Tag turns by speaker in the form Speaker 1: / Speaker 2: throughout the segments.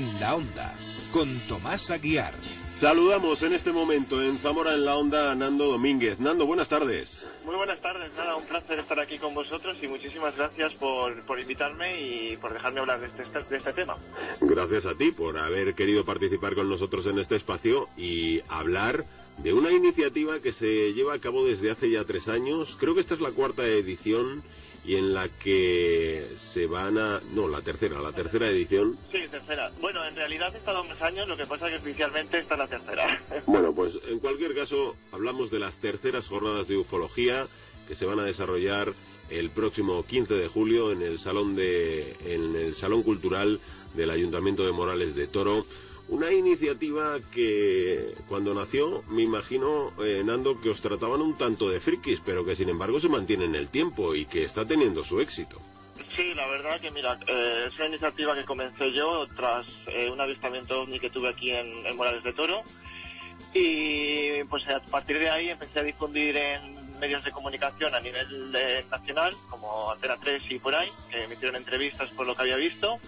Speaker 1: en la onda, con Tomás Aguiar.
Speaker 2: Saludamos en este momento en Zamora en la onda a Nando Domínguez. Nando, buenas tardes.
Speaker 3: Muy buenas tardes, nada, un placer estar aquí con vosotros y muchísimas gracias por, por invitarme y por dejarme hablar de este, de este tema.
Speaker 2: Gracias a ti por haber querido participar con nosotros en este espacio y hablar de una iniciativa que se lleva a cabo desde hace ya tres años. Creo que esta es la cuarta edición y en la que se van a... No, la tercera, la tercera edición.
Speaker 3: Sí, tercera. Bueno, en realidad he estado más años, lo que pasa es que oficialmente está la tercera.
Speaker 2: Bueno, pues en cualquier caso hablamos de las terceras jornadas de ufología que se van a desarrollar el próximo 15 de julio en el salón de en el salón cultural del Ayuntamiento de Morales de Toro una iniciativa que cuando nació, me imagino, eh, Nando, que os trataban un tanto de frikis, pero que sin embargo se mantiene en el tiempo y que está teniendo su éxito.
Speaker 3: Sí, la verdad que mira, eh, es una iniciativa que comencé yo tras eh, un avistamiento ovni que tuve aquí en, Morales de Toro. Y pues a partir de ahí empecé a difundir en medios de comunicación a nivel nacional, como Antena 3 y por ahí, que emitieron entrevistas por lo que había visto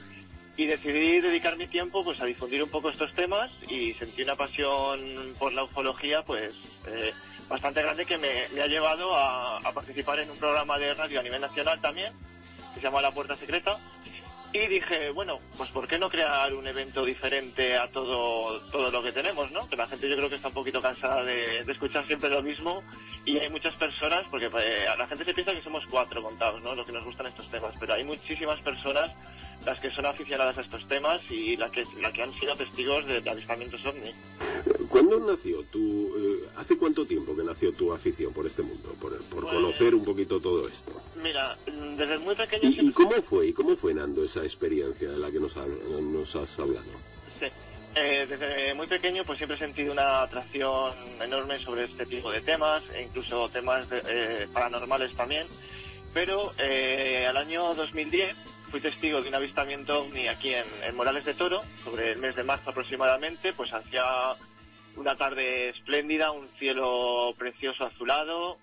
Speaker 3: y decidí dedicar mi tiempo pues a difundir un poco estos temas y sentí una pasión por la ufología pues eh, bastante grande que me, ha llevado a, participar en un programa de radio a nivel nacional también que se llama La Puerta Secreta y dije bueno pues por qué no crear un evento diferente a todo todo lo que tenemos no que la gente yo creo que está un poquito cansada de, escuchar siempre lo mismo. Y hay muchas personas porque pues, la gente se piensa que somos cuatro contados no los que nos gustan estos temas. Pero hay muchísimas personas las que son aficionadas a estos temas y las que, las que han sido testigos de, avistamientos ovni.
Speaker 2: ¿Cuándo nació tu, eh, hace cuánto tiempo que nació tu afición por este mundo, por, por pues, conocer un poquito todo esto?
Speaker 3: Mira, desde muy pequeño...
Speaker 2: ¿Y, cómo fue, y cómo fue, Nando, esa experiencia de la que nos, nos has hablado?
Speaker 3: Sí. Eh, desde muy pequeño pues siempre he sentido una atracción enorme sobre este tipo de temas e incluso temas eh, paranormales también pero al año 2010 fui testigo de un avistamiento ovni aquí en, Morales de Toro, sobre el mes de marzo aproximadamente, pues hacía una tarde espléndida, un cielo precioso azulado,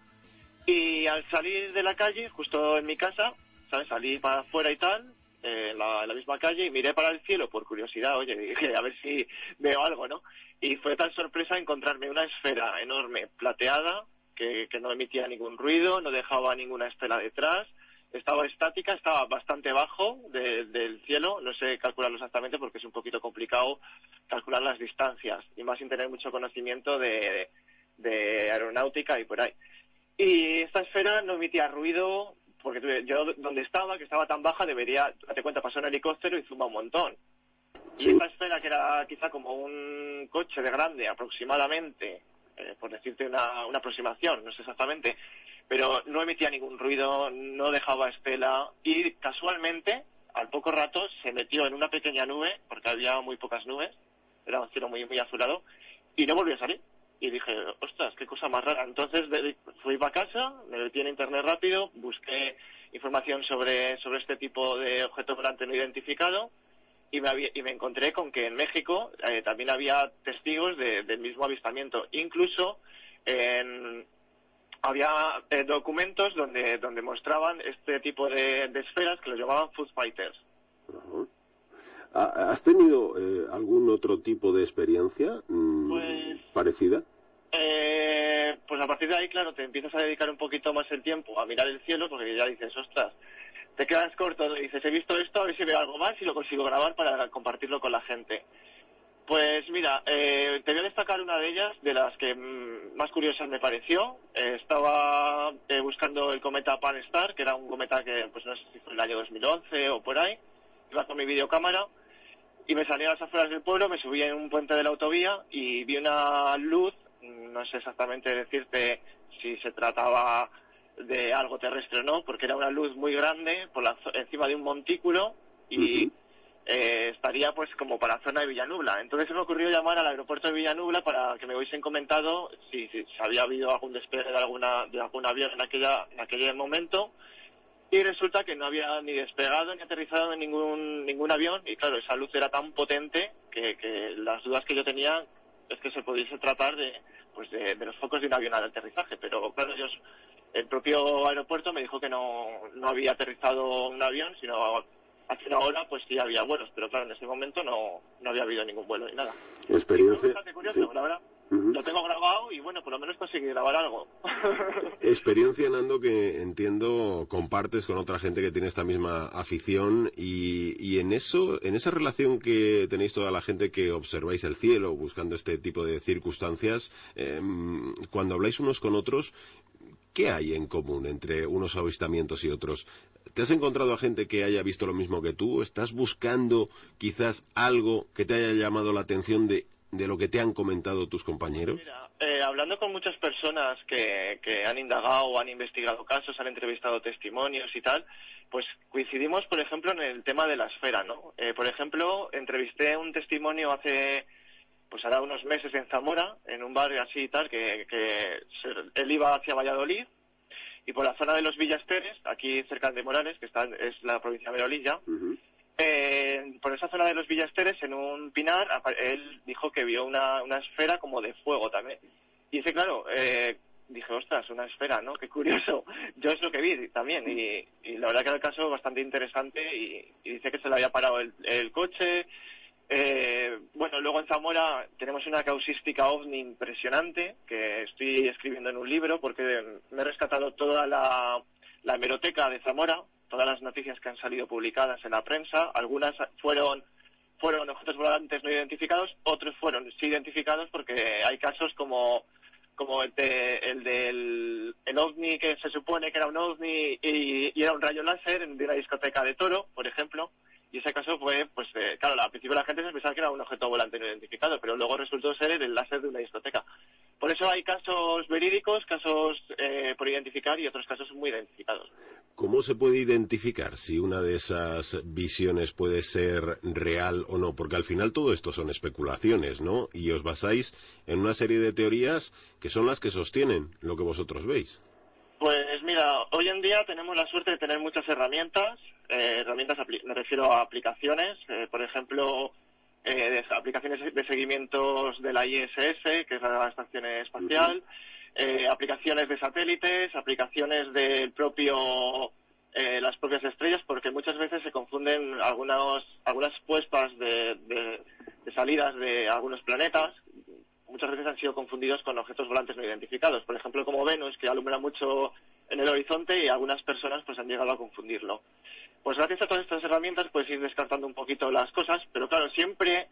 Speaker 3: y al salir de la calle, justo en mi casa, ¿sabes? Salí para afuera y tal, en la, misma calle, y miré para el cielo por curiosidad, oye, dije, a ver si veo algo, ¿no? Y fue tal sorpresa encontrarme una esfera enorme, plateada, que, que no emitía ningún ruido, no dejaba ninguna estela detrás, estaba estática, estaba bastante bajo del cielo, no sé calcularlo exactamente porque es un poquito complicado calcular las distancias y más sin tener mucho conocimiento de, aeronáutica y por ahí. Y esta esfera no emitía ruido porque yo donde estaba, que estaba tan baja, debería, date cuenta, pasó un helicóptero y zumba un montón. Y esta esfera, que era quizá como un coche de grande aproximadamente, eh, por decirte una, una aproximación, no sé exactamente, pero no emitía ningún ruido, no dejaba estela y casualmente, al poco rato, se metió en una pequeña nube, porque había muy pocas nubes, era un cielo muy, muy azulado, y no volvió a salir. Y dije, ostras, qué cosa más rara. Entonces fui para casa, me metí en internet rápido, busqué información sobre, sobre este tipo de objeto volante no identificado, y me, y me encontré con que en México eh, también había testigos del mismo avistamiento. Incluso en, había eh, documentos donde, donde mostraban este tipo de, esferas que los llamaban food fighters.
Speaker 2: ¿Has tenido eh, algún otro tipo de experiencia mm,
Speaker 3: pues,
Speaker 2: parecida?
Speaker 3: Eh, pues a partir de ahí, claro, te empiezas a dedicar un poquito más el tiempo a mirar el cielo porque ya dices, ostras, te quedas corto, dices, he visto esto, a ver si veo algo más y lo consigo grabar para compartirlo con la gente. Pues mira, eh, te voy a destacar una de ellas, de las que mm, más curiosas me pareció. Eh, estaba eh, buscando el cometa Pan-STAR, que era un cometa que, pues no sé si fue el año 2011 o por ahí. Iba con mi videocámara y me salí a las afueras del pueblo, me subí en un puente de la autovía y vi una luz, no sé exactamente decirte si se trataba de algo terrestre o no, porque era una luz muy grande por la, encima de un montículo y eh, estaría pues como para la zona de Villanubla. Entonces se me ocurrió llamar al aeropuerto de Villanubla para que me hubiesen comentado si, si, había habido algún despegue de alguna de algún avión en aquella en aquel momento. Y resulta que no había ni despegado ni aterrizado en ningún ningún avión. Y claro esa luz era tan potente que, que las dudas que yo tenía es que se pudiese tratar de pues de, los focos de un avión al aterrizaje. Pero claro ellos el propio aeropuerto me dijo que no, no había aterrizado un avión sino hace una hora pues sí había vuelos, pero claro, en ese momento no, no había habido ningún vuelo ni nada.
Speaker 2: Experiencia.
Speaker 3: bastante curioso, la verdad. Lo tengo grabado y bueno, por lo menos conseguí grabar algo.
Speaker 2: Experiencia, Nando, que entiendo compartes con otra gente que tiene esta misma afición y, y en eso, en esa relación que tenéis toda la gente que observáis el cielo buscando este tipo de circunstancias, em, cuando habláis unos con otros, ¿qué hay en común entre unos avistamientos y otros? ¿Te has encontrado a gente que haya visto lo mismo que tú? ¿Estás buscando quizás algo que te haya llamado la atención de de lo que te han comentado tus compañeros?
Speaker 3: Mira, eh, hablando con muchas personas que, que han indagado han investigado casos, han entrevistado testimonios y tal, pues coincidimos, por ejemplo, en el tema de la esfera, ¿no? Eh, por ejemplo, entrevisté un testimonio hace, pues hará unos meses en Zamora, en un barrio así y tal, que, que él iba hacia Valladolid y por la zona de los Villasteres, aquí cerca de Morales, que está, es la provincia de Merolilla, eh, por esa zona de los Villasteres, en un pinar, él dijo que vio una, una esfera como de fuego también. Y dice, claro, eh, dije, ostras, una esfera, ¿no? Qué curioso. Yo es lo que vi también. Y, la verdad que era el caso bastante interesante y, dice que se le había parado el, coche. Eh, bueno, luego en Zamora tenemos una causística ovni impresionante que estoy escribiendo en un libro porque me he rescatado toda la, la hemeroteca de Zamora, todas las noticias que han salido publicadas en la prensa. Algunas fueron fueron objetos volantes no identificados, otros fueron sí identificados porque hay casos como como el, el del el ovni que se supone que era un ovni y, era un rayo láser de una discoteca de Toro, por ejemplo, y ese caso fue, pues eh, claro, al principio la gente se pensaba que era un objeto volante no identificado, pero luego resultó ser el láser de una discoteca. Por eso hay casos verídicos, casos eh, por identificar y otros casos muy identificados.
Speaker 2: ¿Cómo se puede identificar si una de esas visiones puede ser real o no? Porque al final todo esto son especulaciones, ¿no? Y os basáis en una serie de teorías que son las que sostienen lo que vosotros veis.
Speaker 3: Pues mira, hoy en día tenemos la suerte de tener muchas herramientas. Eh, herramientas, me refiero a aplicaciones. Eh, por ejemplo, eh, aplicaciones de seguimientos de la ISS, que es la Estación Espacial, eh, aplicaciones de satélites, aplicaciones del propio eh, las propias estrellas, porque muchas veces se confunden algunas algunas puestas de, de, salidas de algunos planetas. Muchas veces han sido confundidos con objetos volantes no identificados. Por ejemplo, como Venus, que alumbra mucho en el horizonte y algunas personas pues han llegado a confundirlo. Pues gracias a todas estas herramientas puedes ir descartando un poquito las cosas, pero claro, siempre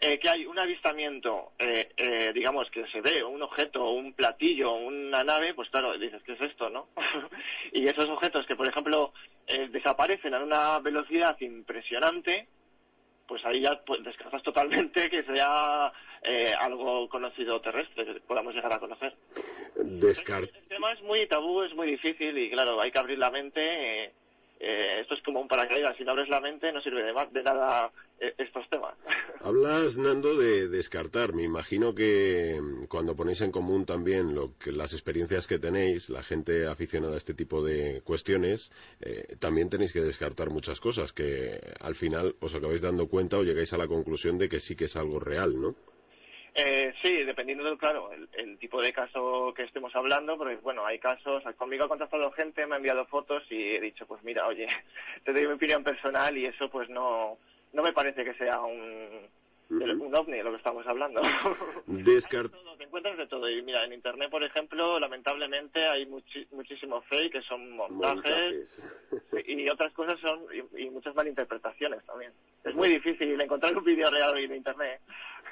Speaker 3: eh, que hay un avistamiento, eh, eh, digamos, que se ve un objeto, un platillo, una nave, pues claro, dices, ¿qué es esto, no? y esos objetos que, por ejemplo, desaparecen a una velocidad impresionante, pues ahí ya pues, descartas totalmente que sea algo conocido terrestre, que podamos llegar a conocer.
Speaker 2: Descart
Speaker 3: el tema es muy tabú, es muy difícil y claro, hay que abrir la mente eh, esto es como un paracaídas, si no abres la mente no sirve de, de nada eh, estos temas.
Speaker 2: Hablas, Nando, de descartar. Me imagino que mm, cuando ponéis en común también lo que, las experiencias que tenéis, la gente aficionada a este tipo de cuestiones, eh, también tenéis que descartar muchas cosas que al final os acabáis dando cuenta o llegáis a la conclusión de que sí que es algo real, ¿no?
Speaker 3: Eh, sí, dependiendo del, claro, el, tipo de caso que estemos hablando, porque bueno, hay casos, conmigo ha contactado gente, me ha enviado fotos y he dicho, pues mira, oye, te doy mi opinión personal y eso pues no, no me parece que sea un, un ovni lo que estamos hablando.
Speaker 2: Descart
Speaker 3: te encuentras de todo. Y mira, en Internet, por ejemplo, lamentablemente hay muchísimo fake, que son montajes, y otras cosas son, y, muchas malinterpretaciones también. Es muy difícil encontrar un vídeo real en Internet.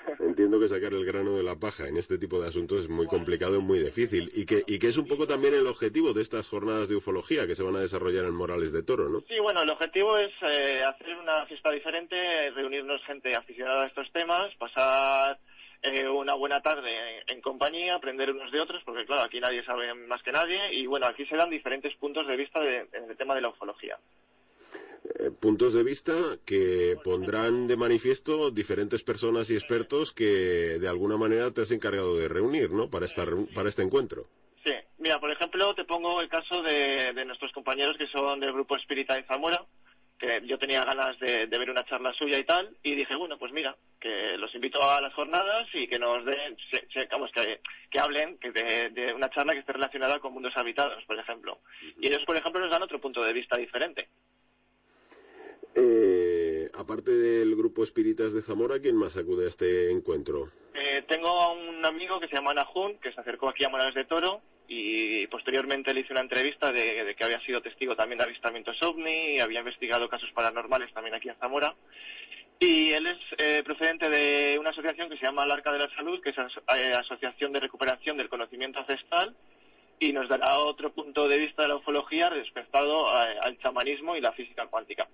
Speaker 2: Entiendo que sacar el grano de la paja en este tipo de asuntos es muy complicado y muy difícil. Y que, y que es un poco también el objetivo de estas jornadas de ufología que se van a desarrollar en Morales de Toro, ¿no?
Speaker 3: Sí, bueno, el objetivo es eh, hacer una fiesta diferente, reunirnos gente aficionada a estos temas, pasar eh, una buena tarde en, compañía, aprender unos de otros, porque claro, aquí nadie sabe más que nadie, y bueno, aquí se dan diferentes puntos de vista en el tema de la ufología.
Speaker 2: Eh, puntos de vista que pondrán de manifiesto diferentes personas y expertos que de alguna manera te has encargado de reunir, ¿no? Para, esta, para este encuentro.
Speaker 3: Sí, mira, por ejemplo, te pongo el caso de, de nuestros compañeros que son del grupo Espírita de Zamora, que yo tenía ganas de, ver una charla suya y tal, y dije, bueno, pues mira, que los invito a las jornadas y que nos den, que, que hablen que de, una charla que esté relacionada con mundos habitados, por ejemplo. Y ellos, por ejemplo, nos dan otro punto de vista diferente.
Speaker 2: Eh, aparte del grupo Espíritas de Zamora, ¿quién más acude a este encuentro?
Speaker 3: Eh, tengo a un amigo que se llama Nahun, que se acercó aquí a Morales de Toro y posteriormente le hice una entrevista de, que había sido testigo también de avistamientos ovni y había investigado casos paranormales también aquí en Zamora. Y él es eh, procedente de una asociación que se llama el Arca de la Salud, que es eh, Asociación de Recuperación del Conocimiento Ancestral, y nos dará otro punto de vista de la ufología respecto al chamanismo y la física cuántica.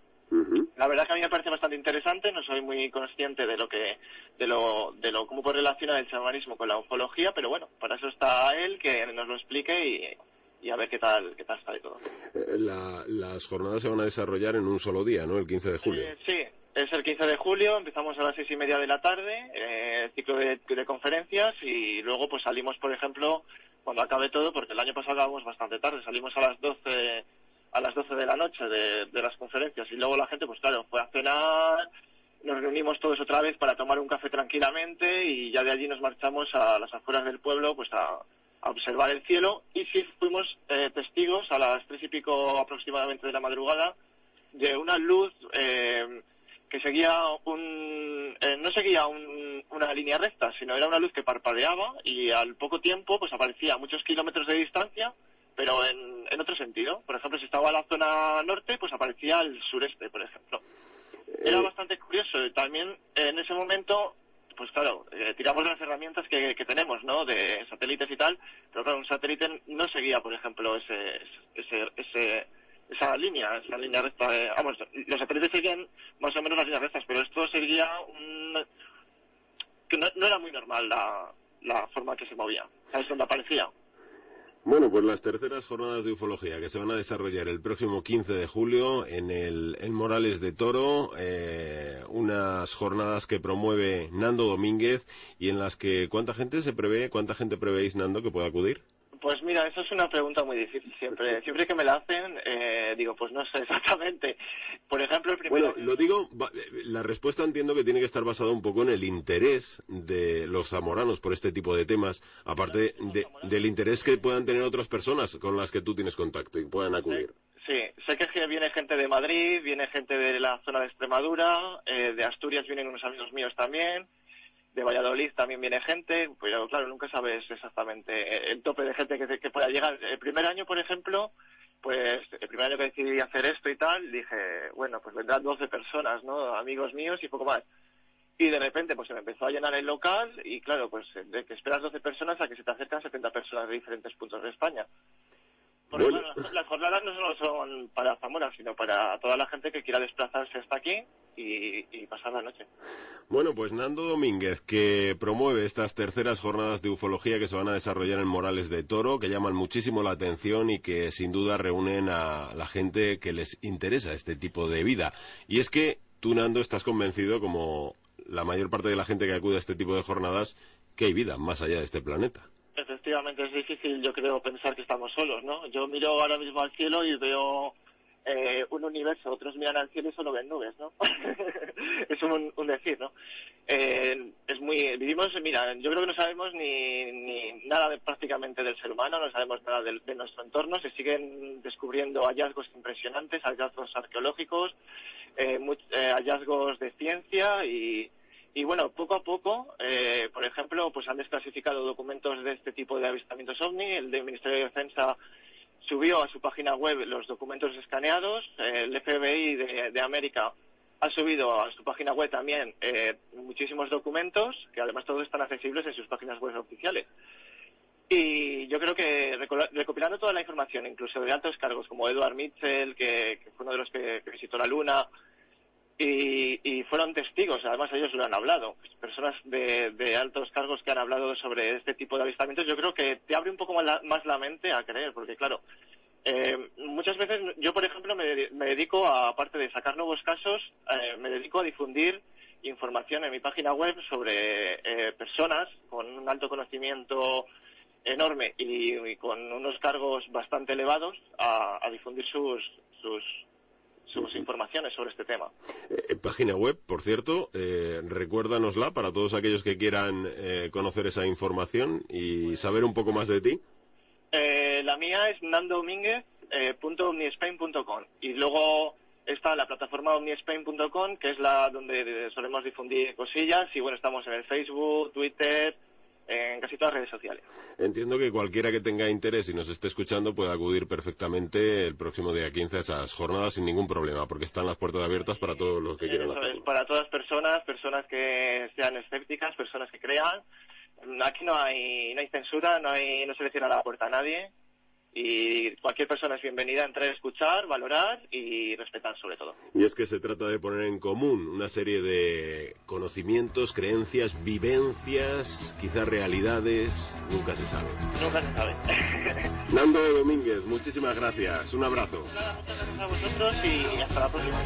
Speaker 3: La verdad que a mí me parece bastante interesante, no soy muy consciente de lo que, de lo, de lo cómo puede relacionar el chamanismo con la ufología, pero bueno, para eso está él, que nos lo explique y, a ver qué tal, qué tal está de todo.
Speaker 2: Eh, las jornadas se van a desarrollar en un solo día, ¿no? El 15 de julio.
Speaker 3: Eh, sí, es el 15 de julio, empezamos a las seis y media de la tarde, eh, ciclo de, conferencias y luego pues salimos, por ejemplo, cuando acabe todo, porque el año pasado acabamos bastante tarde, salimos a las 12 a las 12 de la noche de, las conferencias. Y luego la gente, pues claro, fue a cenar, nos reunimos todos otra vez para tomar un café tranquilamente y ya de allí nos marchamos a las afueras del pueblo pues a, observar el cielo. Y sí fuimos eh, testigos a las tres y pico aproximadamente de la madrugada de una luz eh, que seguía un eh, no seguía una línea recta sino era una luz que parpadeaba y al poco tiempo pues aparecía a muchos kilómetros de distancia pero en, en otro sentido. Por ejemplo, si estaba en la zona norte, pues aparecía al sureste, por ejemplo. Era eh. bastante curioso. También en ese momento, pues claro, eh, tiramos las herramientas que, que, tenemos, ¿no? De satélites y tal, pero claro, un satélite no seguía, por ejemplo, ese, ese, ese esa línea, esa línea recta. vamos, los satélites seguían más o menos las líneas rectas, pero esto seguía un... que no, no era muy normal la, la forma que se movía, ¿sabes? Donde aparecía.
Speaker 2: Bueno, pues las terceras jornadas de ufología que se van a desarrollar el próximo 15 de julio en el en Morales de Toro, eh, unas jornadas que promueve Nando Domínguez y en las que ¿cuánta gente se prevé, cuánta gente prevéis Nando que pueda acudir?
Speaker 3: Pues mira, eso es una pregunta muy difícil siempre. Siempre que me la hacen, eh, digo, pues no sé exactamente. Por ejemplo, el
Speaker 2: primero... Bueno, lo digo, la respuesta entiendo que tiene que estar basada un poco en el interés de los zamoranos por este tipo de temas, aparte del interés que puedan tener otras personas con las que tú tienes contacto y puedan acudir.
Speaker 3: Sí, sé que viene gente de Madrid, viene gente de la zona de Extremadura, eh, de Asturias vienen unos amigos míos también de Valladolid también viene gente, pero claro, nunca sabes exactamente el tope de gente que, que pueda llegar. El primer año, por ejemplo, pues el primer año que decidí hacer esto y tal, dije, bueno, pues vendrán 12 personas, ¿no? Amigos míos y poco más. Y de repente, pues se me empezó a llenar el local y claro, pues de que esperas 12 personas a que se te acercan 70 personas de diferentes puntos de España. Las jornadas no solo son para Zamora, sino para toda la gente que quiera desplazarse hasta aquí y, pasar la noche.
Speaker 2: Bueno, pues Nando Domínguez, que promueve estas terceras jornadas de ufología que se van a desarrollar en Morales de Toro, que llaman muchísimo la atención y que sin duda reúnen a la gente que les interesa este tipo de vida. Y es que tú, Nando, estás convencido, como la mayor parte de la gente que acude a este tipo de jornadas, que hay vida más allá de este planeta
Speaker 3: efectivamente es difícil, yo creo, pensar que estamos solos, ¿no? Yo miro ahora mismo al cielo y veo eh, un universo, otros miran al cielo y solo ven nubes, ¿no? es un, decir, ¿no? Eh, es muy, vivimos, mira, yo creo que no sabemos ni, ni nada prácticamente del ser humano, no sabemos nada de, de, nuestro entorno, se siguen descubriendo hallazgos impresionantes, hallazgos arqueológicos, eh, eh hallazgos de ciencia y, y bueno, poco a poco, eh, por ejemplo, pues han desclasificado documentos de este tipo de avistamientos OVNI. El del Ministerio de Defensa subió a su página web los documentos escaneados. el FBI de, América ha subido a su página web también eh, muchísimos documentos, que además todos están accesibles en sus páginas web oficiales. Y yo creo que recopilando toda la información, incluso de altos cargos como Edward Mitchell, que, fue uno de los que visitó la Luna, y, fueron testigos, además ellos lo han hablado, personas de, altos cargos que han hablado sobre este tipo de avistamientos, yo creo que te abre un poco más la, mente a creer, porque claro, eh, muchas veces yo, por ejemplo, me, dedico, a, aparte de sacar nuevos casos, eh, me dedico a difundir información en mi página web sobre eh, personas con un alto conocimiento enorme y, con unos cargos bastante elevados a, a difundir sus, sus sus informaciones sobre este tema.
Speaker 2: Eh, página web, por cierto, eh, recuérdanosla para todos aquellos que quieran eh, conocer esa información y saber un poco más de ti.
Speaker 3: Eh, la mía es nandodomínguez.omnispain.com y luego está la plataforma omnispain.com, que es la donde solemos difundir cosillas, y bueno, estamos en el Facebook, Twitter, en casi todas las redes sociales.
Speaker 2: Entiendo que cualquiera que tenga interés y nos esté escuchando puede acudir perfectamente el próximo día 15 a esas jornadas sin ningún problema, porque están las puertas abiertas para todos los que quieran hacerlo.
Speaker 3: Para todas personas, personas que sean escépticas, personas que crean. Aquí no hay, no hay censura, no, hay, no se le cierra la puerta a nadie y cualquier persona es bienvenida a entrar a escuchar, valorar y respetar sobre todo.
Speaker 2: Y es que se trata de poner en común una serie de conocimientos, creencias, vivencias, quizás realidades, nunca se sabe.
Speaker 3: Nunca se sabe.
Speaker 2: Nando Domínguez, muchísimas gracias, un abrazo.
Speaker 3: muchas gracias a vosotros y hasta la próxima.